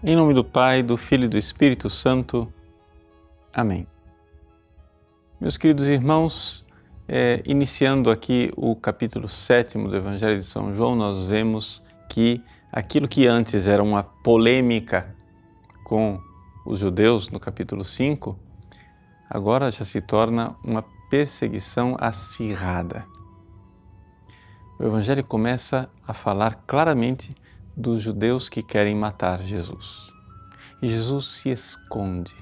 Em nome do Pai, do Filho e do Espírito Santo. Amém. Meus queridos irmãos, é, iniciando aqui o capítulo 7 do Evangelho de São João, nós vemos que aquilo que antes era uma polêmica com os judeus, no capítulo 5, agora já se torna uma perseguição acirrada. O Evangelho começa a falar claramente dos judeus que querem matar Jesus. E Jesus se esconde.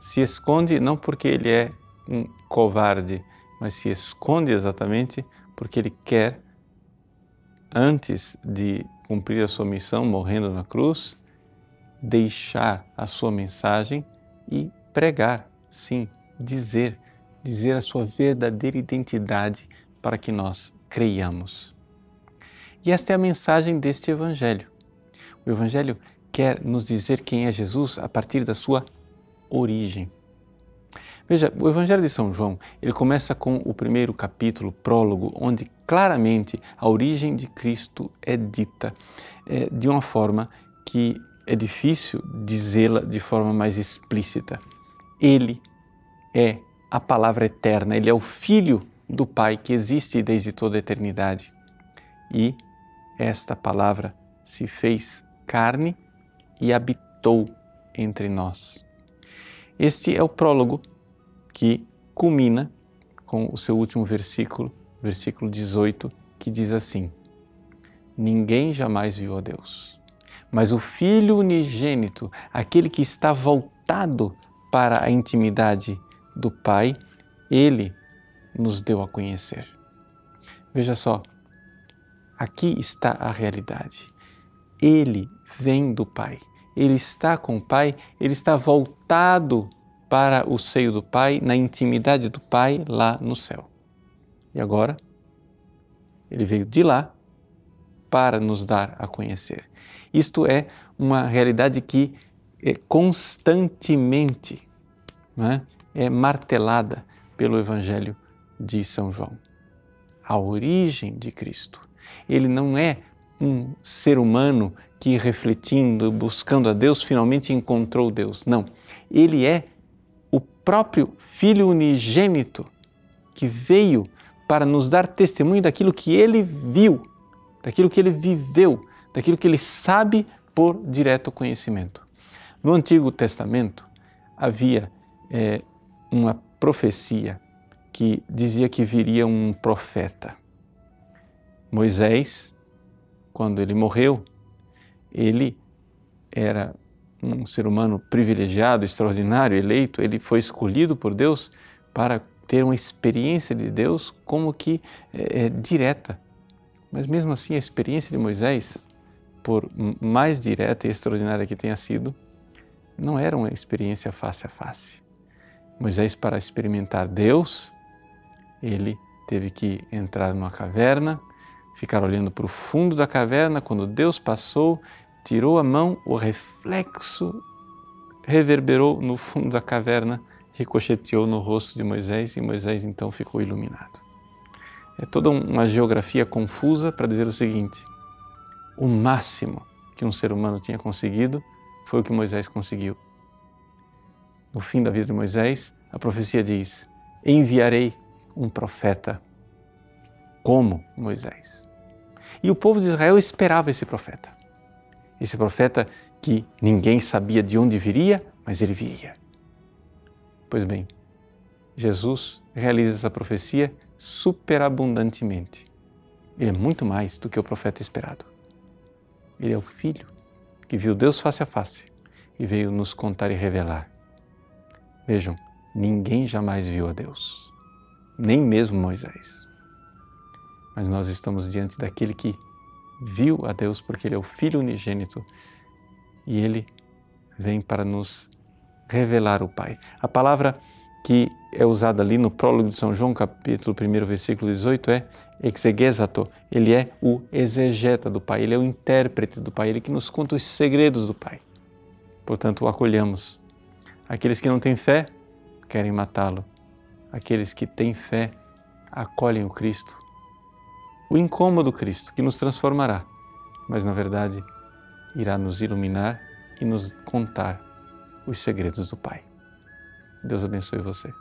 Se esconde não porque ele é um covarde, mas se esconde exatamente porque ele quer, antes de cumprir a sua missão morrendo na cruz, deixar a sua mensagem e pregar, sim, dizer, dizer a sua verdadeira identidade para que nós creiamos. E esta é a mensagem deste Evangelho. O Evangelho quer nos dizer quem é Jesus a partir da sua origem. Veja, o Evangelho de São João, ele começa com o primeiro capítulo, prólogo, onde claramente a origem de Cristo é dita é, de uma forma que é difícil dizê-la de forma mais explícita. Ele é a palavra eterna, ele é o Filho do Pai que existe desde toda a eternidade. E esta palavra se fez carne e habitou entre nós. Este é o prólogo que culmina com o seu último versículo, versículo 18, que diz assim: Ninguém jamais viu a Deus, mas o Filho unigênito, aquele que está voltado para a intimidade do Pai, ele nos deu a conhecer. Veja só, Aqui está a realidade. Ele vem do Pai, ele está com o Pai, ele está voltado para o seio do Pai, na intimidade do Pai lá no céu. E agora, ele veio de lá para nos dar a conhecer. Isto é uma realidade que é constantemente é? é martelada pelo Evangelho de São João. A origem de Cristo ele não é um ser humano que, refletindo, buscando a Deus, finalmente encontrou Deus. Não. Ele é o próprio Filho unigênito que veio para nos dar testemunho daquilo que ele viu, daquilo que ele viveu, daquilo que ele sabe por direto conhecimento. No Antigo Testamento havia é, uma profecia que dizia que viria um profeta. Moisés, quando ele morreu, ele era um ser humano privilegiado, extraordinário, eleito, ele foi escolhido por Deus para ter uma experiência de Deus como que é, é, direta. Mas mesmo assim, a experiência de Moisés, por mais direta e extraordinária que tenha sido, não era uma experiência face a face. Moisés, para experimentar Deus, ele teve que entrar numa caverna, ficar olhando para o fundo da caverna. Quando Deus passou, tirou a mão, o reflexo reverberou no fundo da caverna, ricocheteou no rosto de Moisés e Moisés então ficou iluminado. É toda uma geografia confusa para dizer o seguinte: o máximo que um ser humano tinha conseguido foi o que Moisés conseguiu. No fim da vida de Moisés, a profecia diz: Enviarei um profeta como Moisés. E o povo de Israel esperava esse profeta. Esse profeta que ninguém sabia de onde viria, mas ele viria. Pois bem, Jesus realiza essa profecia superabundantemente. Ele é muito mais do que o profeta esperado. Ele é o Filho que viu Deus face a face e veio nos contar e revelar. Vejam, ninguém jamais viu a Deus, nem mesmo Moisés mas nós estamos diante daquele que viu a Deus porque ele é o Filho unigênito e ele vem para nos revelar o Pai. A palavra que é usada ali no prólogo de São João, capítulo 1, versículo 18, é exegesato. Ele é o exegeta do Pai, ele é o intérprete do Pai, ele que nos conta os segredos do Pai. Portanto, o acolhamos. Aqueles que não têm fé querem matá-lo. Aqueles que têm fé acolhem o Cristo o incômodo Cristo que nos transformará, mas na verdade irá nos iluminar e nos contar os segredos do Pai. Deus abençoe você.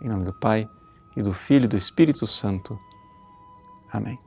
Em nome do Pai, e do Filho e do Espírito Santo. Amém.